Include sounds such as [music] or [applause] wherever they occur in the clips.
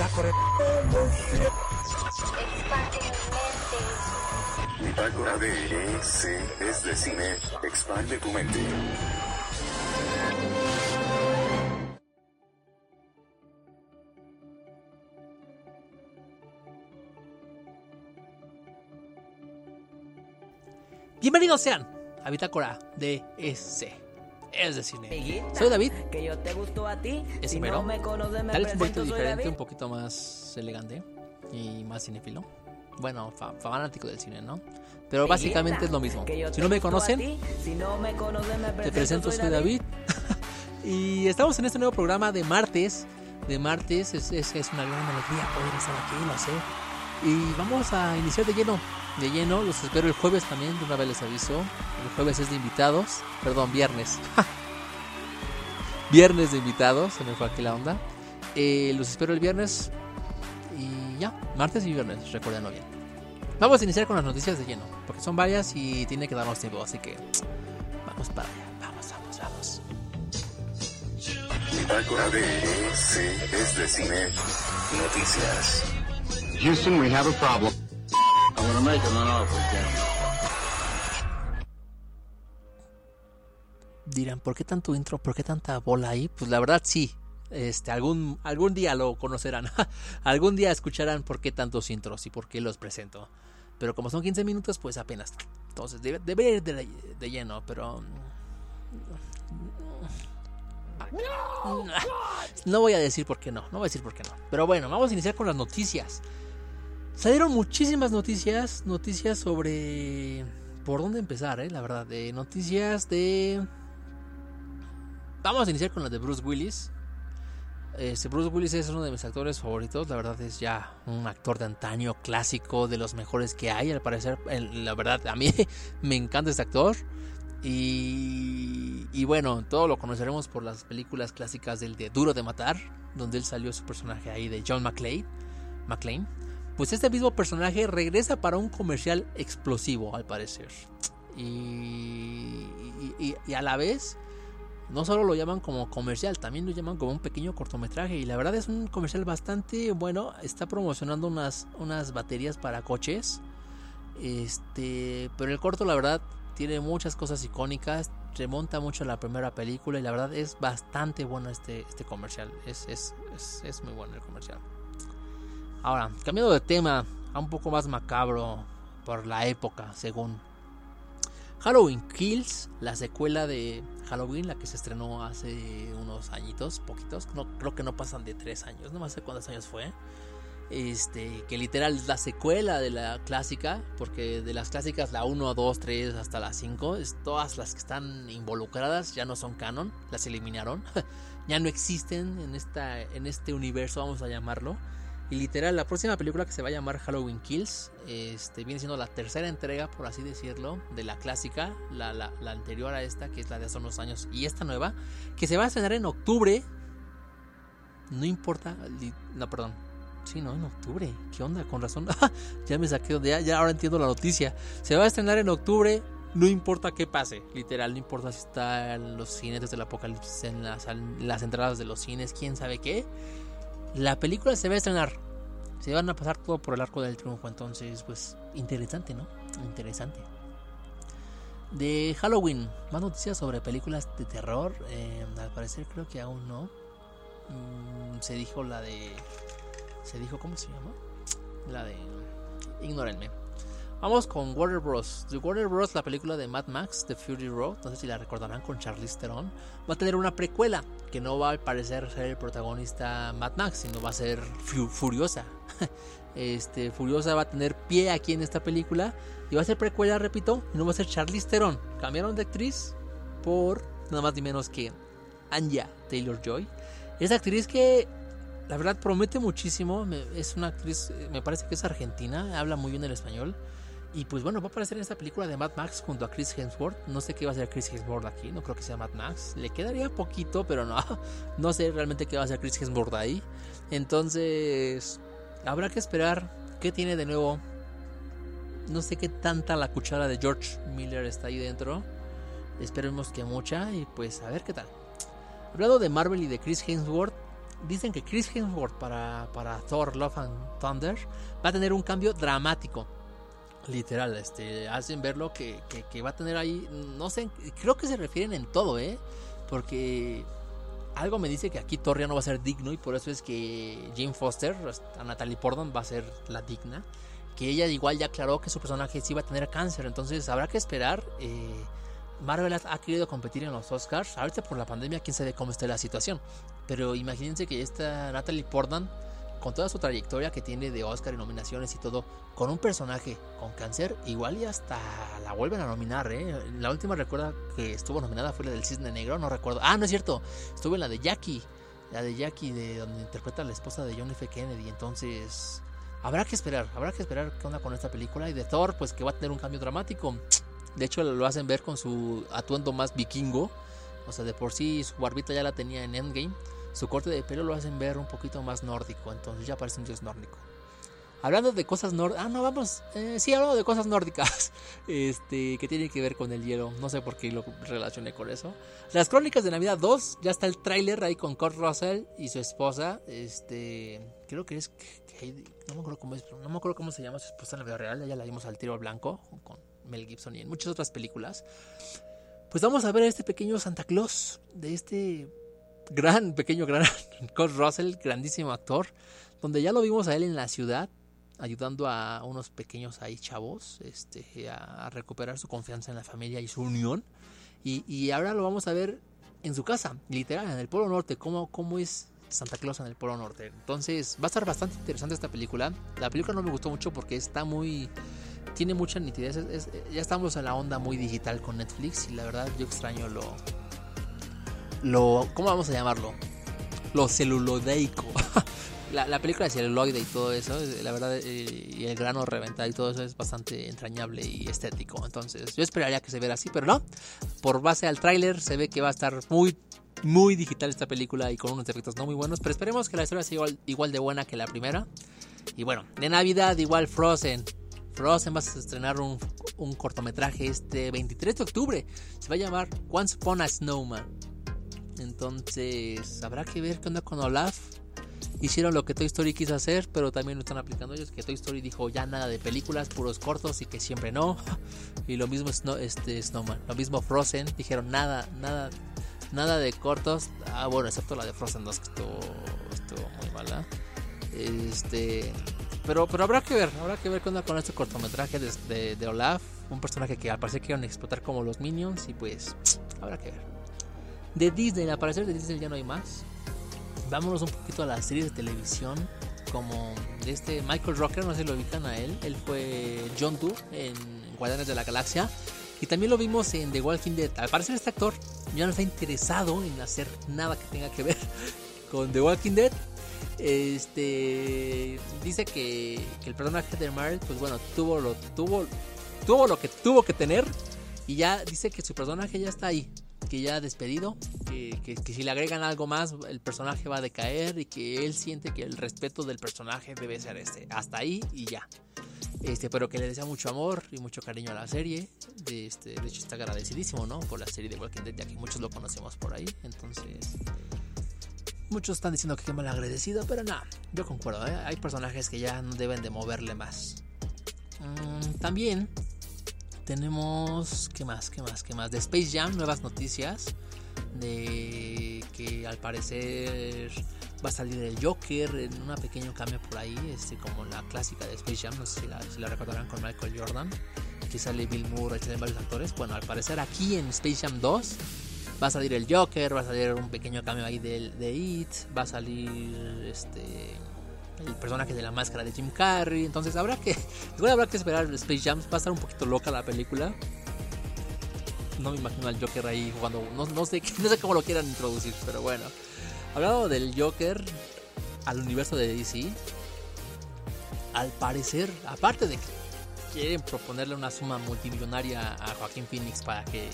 Bitácora. Bitácora de EC es de cine. Expande tu mente. Bienvenidos sean a Bitácora de EC. Es de cine. Soy David. Que yo te gusto a ti. Es si no me conoces, me Tal vez un poquito presento, diferente, un poquito más elegante y más cinéfilo. Bueno, fa- fanático del cine, ¿no? Pero básicamente es lo mismo. Si no me conocen, ti, si no me conoces, me te presento, soy David. [laughs] y estamos en este nuevo programa de martes. De martes es, es, es una gran alegría poder estar aquí, lo sé. Y vamos a iniciar de lleno. De lleno, los espero el jueves también, de una vez les aviso. El jueves es de invitados. Perdón, viernes. [laughs] viernes de invitados, se me fue aquí la onda. Eh, los espero el viernes. Y ya, martes y viernes, recuérdenlo bien. Vamos a iniciar con las noticias de lleno, porque son varias y tiene que darnos tiempo, así que vamos para allá. Vamos, vamos, vamos. Bitácora de EC es de cine. Noticias. Houston, we have a problem. Jim. Dirán, ¿por qué tanto intro? ¿Por qué tanta bola ahí? Pues la verdad sí. Este, algún, algún día lo conocerán. [laughs] algún día escucharán por qué tantos intros y por qué los presento. Pero como son 15 minutos, pues apenas. Entonces, debe, debe ir de, de lleno, pero... No voy a decir por qué no, no voy a decir por qué no. Pero bueno, vamos a iniciar con las noticias. Salieron muchísimas noticias, noticias sobre... ¿Por dónde empezar, eh? La verdad, de noticias de... Vamos a iniciar con la de Bruce Willis. Este, Bruce Willis es uno de mis actores favoritos. La verdad es ya un actor de antaño, clásico, de los mejores que hay. Al parecer, la verdad, a mí [laughs] me encanta este actor. Y, y bueno, todo lo conoceremos por las películas clásicas del de Duro de Matar, donde él salió su personaje ahí de John McClane. McClane. Pues este mismo personaje regresa para un comercial explosivo, al parecer. Y, a la vez, no solo lo llaman como comercial, también lo llaman como un pequeño cortometraje. Y la verdad es un comercial bastante bueno. Está promocionando unas, unas baterías para coches. Este, pero el corto, la verdad, tiene muchas cosas icónicas. Remonta mucho a la primera película. Y la verdad es bastante bueno este, este comercial. Es, es, es muy bueno el comercial. Ahora, cambiando de tema a un poco más macabro por la época, según Halloween Kills, la secuela de Halloween, la que se estrenó hace unos añitos, poquitos, no, creo que no pasan de tres años, no sé cuántos años fue. Este, que literal es la secuela de la clásica, porque de las clásicas la 1, 2, 3 hasta la 5, es todas las que están involucradas ya no son canon, las eliminaron, [laughs] ya no existen en, esta, en este universo, vamos a llamarlo. Y literal, la próxima película que se va a llamar Halloween Kills este, viene siendo la tercera entrega, por así decirlo, de la clásica, la, la- anterior a esta, que es la de hace unos años, y esta nueva, que se va a estrenar en octubre. No importa, no, perdón. Sí, no, en octubre. ¿Qué onda? Con razón. [laughs] ya me saqué de ya, ya ahora entiendo la noticia. Se va a estrenar en octubre, no importa qué pase. Literal, no importa si está en los cines del apocalipsis, en las, en las entradas de los cines, quién sabe qué. La película se va a estrenar. Se van a pasar todo por el arco del triunfo. Entonces, pues, interesante, ¿no? Interesante. De Halloween, más noticias sobre películas de terror. Eh, al parecer, creo que aún no. Mm, se dijo la de. Se dijo, ¿cómo se llama? La de. Ignórenme. Vamos con Warner Bros. De Warner Bros. La película de Mad Max, The Fury Road, no sé si la recordarán con Charlize Theron, va a tener una precuela que no va a parecer ser el protagonista Mad Max, sino va a ser Fu- Furiosa. [laughs] Este, Furiosa va a tener pie aquí en esta película y va a ser precuela, repito, y no va a ser Charlize Theron. Cambiaron de actriz por nada más ni menos que Anya Taylor Joy. Esa actriz que la verdad promete muchísimo. es una actriz, eh, me parece que es argentina, habla muy bien el español. Y pues bueno, va a aparecer en esta película de Mad Max junto a Chris Hemsworth. No sé qué va a hacer Chris Hemsworth aquí, no creo que sea Mad Max. Le quedaría poquito, pero no. [laughs] No sé realmente qué va a hacer Chris Hemsworth ahí. Entonces, habrá que esperar qué tiene de nuevo. No sé qué tanta la cuchara de George Miller está ahí dentro. Esperemos que mucha y pues a ver qué tal. Hablando de Marvel y de Chris Hemsworth, dicen que Chris Hemsworth para, para Thor Love and Thunder va a tener un cambio dramático. Literal, este, hacen verlo que, que, que va a tener ahí, no sé, creo que se refieren en todo, ¿eh? Porque algo me dice que aquí Thor ya no va a ser digno y por eso es que Jane Foster, a Natalie Portman, va a ser la digna. Que ella igual ya aclaró que su personaje sí va a tener cáncer, entonces habrá que esperar. Eh, Marvel ha, querido competir en los Oscars. Ahorita por la pandemia, quién sabe cómo esté la situación. Pero imagínense que esta Natalie Portman, con toda su trayectoria que tiene de Oscar y nominaciones y todo, con un personaje con cáncer, igual y hasta la vuelven a nominar, ¿eh? La última recuerda que estuvo nominada fue la del Cisne Negro, no recuerdo. Ah, no es cierto, estuvo en la de Jackie, la de Jackie, de donde interpreta a la esposa de John F. Kennedy. Entonces, habrá que esperar, habrá que esperar qué onda con esta película. Y de Thor, pues que va a tener un cambio dramático. De hecho, lo hacen ver con su atuendo más vikingo. O sea, de por sí su barbita ya la tenía en Endgame. Su corte de pelo lo hacen ver un poquito más nórdico. Entonces ya parece un dios nórdico. Hablando de cosas nórdicas. Ah, no, vamos. Eh, sí, hablando de cosas nórdicas. [laughs] Este, que tiene que ver con el hielo. No sé por qué lo relacioné con eso. Las Crónicas de Navidad 2. Ya está el tráiler ahí con Kurt Russell y su esposa. Este, creo que es. No me acuerdo cómo es. No me acuerdo cómo se llama su esposa en la vida real. Ya la vimos al tiro blanco. Con Mel Gibson y en muchas otras películas. Pues vamos a ver a este pequeño Santa Claus. De este gran, pequeño, gran [laughs] Kurt Russell. Grandísimo actor. Donde ya lo vimos a él en la ciudad ayudando a unos pequeños ahí chavos este, a, recuperar su confianza en la familia y su unión. Y, y, ahora lo vamos a ver en su casa, literal, en el Polo Norte, cómo, cómo es Santa Claus en el Polo Norte. Entonces va a estar bastante interesante esta película. La película no me gustó mucho porque está muy... Tiene mucha nitidez. Ya estamos en la onda muy digital con Netflix y la verdad yo extraño lo... lo ¿Cómo vamos a llamarlo? Lo celulodeico. [laughs] la, la, película de celuloide y todo eso, la verdad, eh, y el grano reventado y todo eso es bastante entrañable y estético. Entonces, yo esperaría que se viera así, pero no. Por base al tráiler, se ve que va a estar muy, muy digital esta película y con unos efectos no muy buenos. Pero esperemos que la historia sea igual, igual de buena que la primera. Y bueno, de Navidad, igual Frozen. Frozen va a estrenar un, un cortometraje este 23 de octubre. Se va a llamar Once Upon a Snowman. Entonces, habrá que ver qué onda con Olaf hicieron lo que Toy Story quiso hacer, pero también lo están aplicando ellos, que Toy Story dijo ya nada de películas, puros cortos y que siempre no. [laughs] Y lo mismo Snow, este, Snowman, lo mismo Frozen, dijeron nada, nada, nada de cortos. Ah, bueno, excepto la de Frozen 2, que estuvo, muy mala. Este, pero, pero habrá que ver, habrá que ver qué onda con este cortometraje de, de, de Olaf, un personaje que al parecer quieren explotar como los Minions y pues habrá que ver. De Disney, al parecer de Disney ya no hay más. Vámonos un poquito a las series de televisión como este Michael Rocker, no sé si lo ubican a él, él fue John Doe en Guardianes de la Galaxia. Y también lo vimos en The Walking Dead. Al parecer este actor ya no está interesado en hacer nada que tenga que ver [laughs] con The Walking Dead. Este dice que, que el personaje de Marvel, pues bueno, tuvo lo tuvo tuvo lo que tuvo que tener. Y ya dice que su personaje ya está ahí, que ya despedido, que, que, si le agregan algo más el personaje va a decaer y que él siente que el respeto del personaje debe ser este, hasta ahí y ya. Este, pero que le desea mucho amor y mucho cariño a la serie. De, este, de hecho está agradecidísimo, ¿no? Por la serie de Walking Dead, ya que muchos lo conocemos por ahí. Entonces, muchos están diciendo que qué mal agradecido, pero no, yo concuerdo, ¿eh? Hay personajes que ya no deben de moverle más. Mm, también tenemos, ¿qué más? ¿Qué más? ¿Qué más? De Space Jam, nuevas noticias. De que al parecer va a salir el Joker en un pequeño cambio por ahí, este, como la clásica de Space Jam, no sé si la, recordarán con Michael Jordan, que sale Bill Moore, salen varios actores. Bueno, al parecer aquí en Space Jam 2 va a salir el Joker, va a salir un pequeño cambio ahí de, de It, va a salir este el personaje de la máscara de Jim Carrey. Entonces habrá que. Igual habrá que esperar Space Jam. Va a estar un poquito loca la película. No me imagino al Joker ahí jugando. No, no, sé, [laughs] no sé cómo lo quieran introducir, pero bueno. Hablando del Joker al universo de DC. Al parecer, aparte de que quieren proponerle una suma multimillonaria a Joaquín Phoenix para que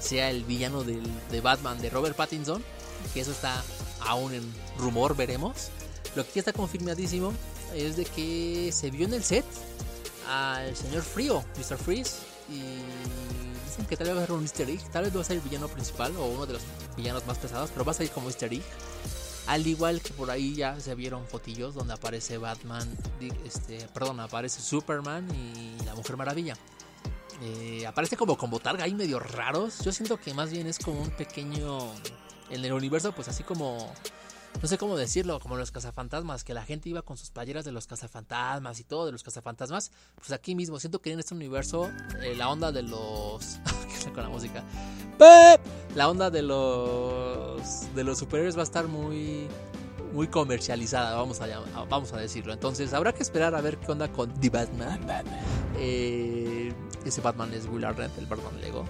sea el villano del, de Batman de Robert Pattinson, que eso está aún en rumor, veremos. Lo que ya está confirmadísimo es de que se vio en el set al señor Frío, Mr. Freeze, y dicen que tal vez va a ser un Easter Egg, tal vez va a ser el villano principal o uno de los villanos más pesados, pero va a salir como Easter Egg. Al igual que por ahí ya se vieron fotillos donde aparece Batman, este, perdón, aparece Superman y la Mujer Maravilla. Eh, aparece como con botarga ahí medio raros. Yo siento que más bien es como un pequeño. En el universo, pues así como. No sé cómo decirlo, como los cazafantasmas, que la gente iba con sus playeras de los cazafantasmas y todo de los cazafantasmas. Pues aquí mismo, siento que en este universo eh, la onda de los. [laughs] ¿Qué onda con la música? ¡Pep! La onda de los. de los superhéroes va a estar muy. muy comercializada, vamos a, vamos a decirlo. Entonces habrá que esperar a ver qué onda con The Batman. Eh, ese Batman es Will Arnett, el Batman Lego.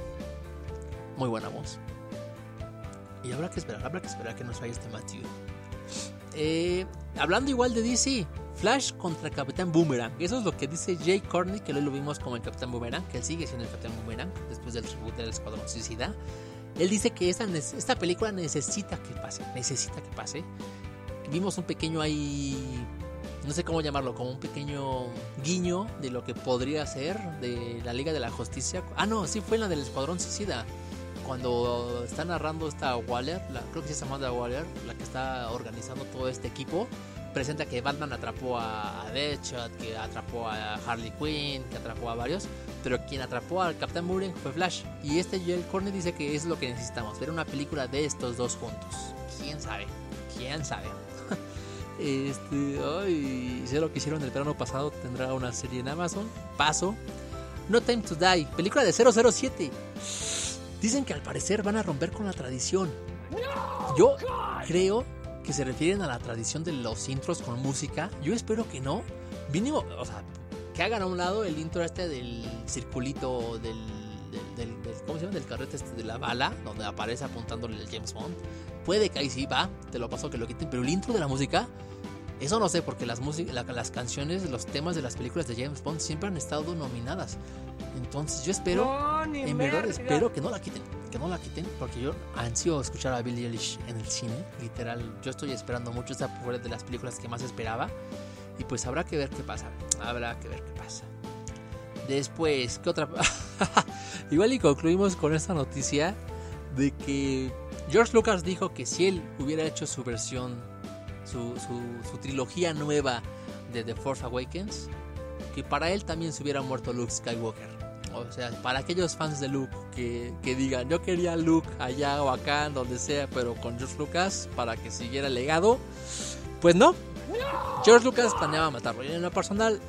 Muy buena voz. Y habrá que esperar, habrá que esperar que nos vaya este Matthew. Eh, hablando igual de DC, Flash contra Capitán Boomerang. Eso es lo que dice Jay Corney, que hoy lo vimos como el Capitán Boomerang, que él sigue siendo el Capitán Boomerang después del reboot del Escuadrón Suicida. Él dice que esta, esta película necesita que pase, necesita que pase. Vimos un pequeño ahí, no sé cómo llamarlo, como un pequeño guiño de lo que podría ser de la Liga de la Justicia. Ah, no, sí fue en la del Escuadrón Suicida. Cuando está narrando esta Waller, la, creo que se llama Waller, la que está organizando todo este equipo, presenta que Batman atrapó a, a Deadshot, que atrapó a Harley Quinn, que atrapó a varios, pero quien atrapó al Capitán Boomerang fue Flash. Y este Joel Corney dice que es lo que necesitamos, ver una película de estos dos juntos. ¿Quién sabe? ¿Quién sabe? [laughs] Este, ay, sé lo que hicieron el verano pasado, tendrá una serie en Amazon. Paso. No Time to Die, película de 007. Dicen que al parecer van a romper con la tradición. Yo creo que se refieren a la tradición de los intros con música. Yo espero que no. Mínimo, o sea, que hagan a un lado el intro este del circulito del, del, del- del- ¿cómo se llama? Del carrete este de la bala, donde aparece apuntándole el James Bond. Puede que ahí sí va, te lo paso que lo quiten, pero el intro de la música, eso no sé, porque las, la- las canciones, los temas de las películas de James Bond siempre han estado nominadas. Entonces yo espero, en verdad espero que no la quiten, que no la quiten, porque yo ansio escuchar a Billie Eilish en el cine, literal, yo estoy esperando mucho, esta fue de las películas que más esperaba, y pues habrá que ver qué pasa, habrá que ver qué pasa. Después, ¿qué otra? [laughs] Igual y concluimos con esta noticia de que George Lucas dijo que si él hubiera hecho su versión, su, su, su trilogía nueva de The Force Awakens, que para él también se hubiera muerto Luke Skywalker. O sea, para aquellos fans de Luke que, que digan, yo quería Luke allá o acá, donde sea, pero con George Lucas para que siguiera el legado, pues no. George Lucas planeaba matarlo. Y en lo personal,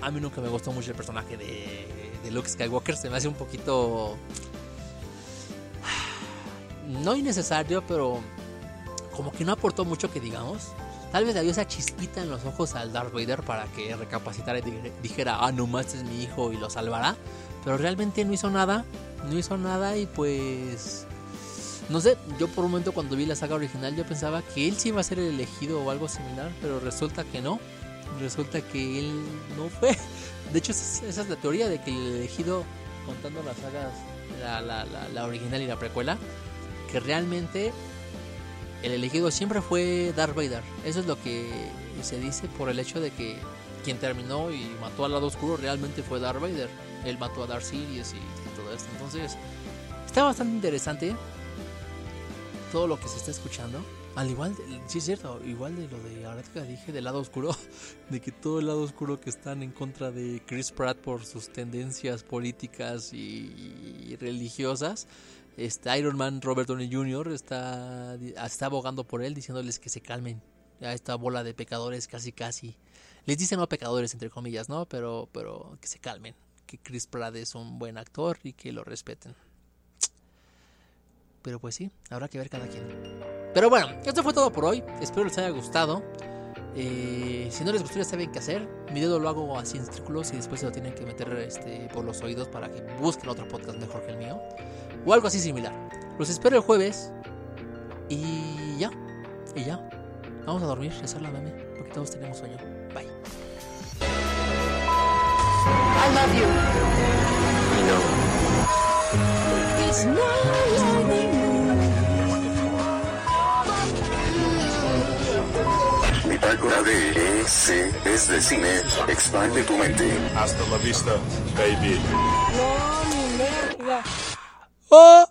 a mí nunca me gustó mucho el personaje de, de Luke Skywalker. Se me hace un poquito... [sighs] No innecesario, pero como que no aportó mucho que digamos. Tal vez le dio esa chispita en los ojos al Darth Vader para que recapacitara y di- dijera, ah, no más este es mi hijo y lo salvará. Pero realmente no hizo nada, no hizo nada y pues... No sé, yo por un momento cuando vi la saga original yo pensaba que él sí iba a ser el elegido o algo similar, pero resulta que no. Resulta que él no fue. [laughs] De hecho, esa es la teoría de que el elegido, contando las sagas, la, la, la, la original y la precuela, que realmente el elegido siempre fue Darth Vader. Eso es lo que se dice por el hecho de que quien terminó y mató al lado oscuro realmente fue Darth Vader. Él mató a Darth Sidious y, todo esto. Entonces, está bastante interesante todo lo que se está escuchando. Al igual, de- sí cierto, igual de lo de ahora que dije del lado oscuro, [laughs] de que todo el lado oscuro que están en contra de Chris Pratt por sus tendencias políticas y religiosas, este Iron Man Robert Downey Jr. está, está abogando por él, diciéndoles que se calmen a esta bola de pecadores casi casi. Les dicen no pecadores entre comillas, ¿no? Pero, pero que se calmen, que Chris Pratt es un buen actor y que lo respeten. Pero pues sí, habrá que ver cada quien. Pero bueno, esto fue todo por hoy. Espero les haya gustado. Eh, si no les gustó, ya saben qué hacer. Mi dedo lo hago así en círculos y después se lo tienen que meter este, por los oídos para que busquen otro podcast mejor que el mío. O algo así similar. Los espero el jueves. Y ya. Y ya. Vamos a dormir, rezar la meme. Porque todos tenemos sueño. Bye. I love you. I know. It's not Bitácora de EC es de cine. Expande tu mente. Hasta la vista, baby. ¡Oh!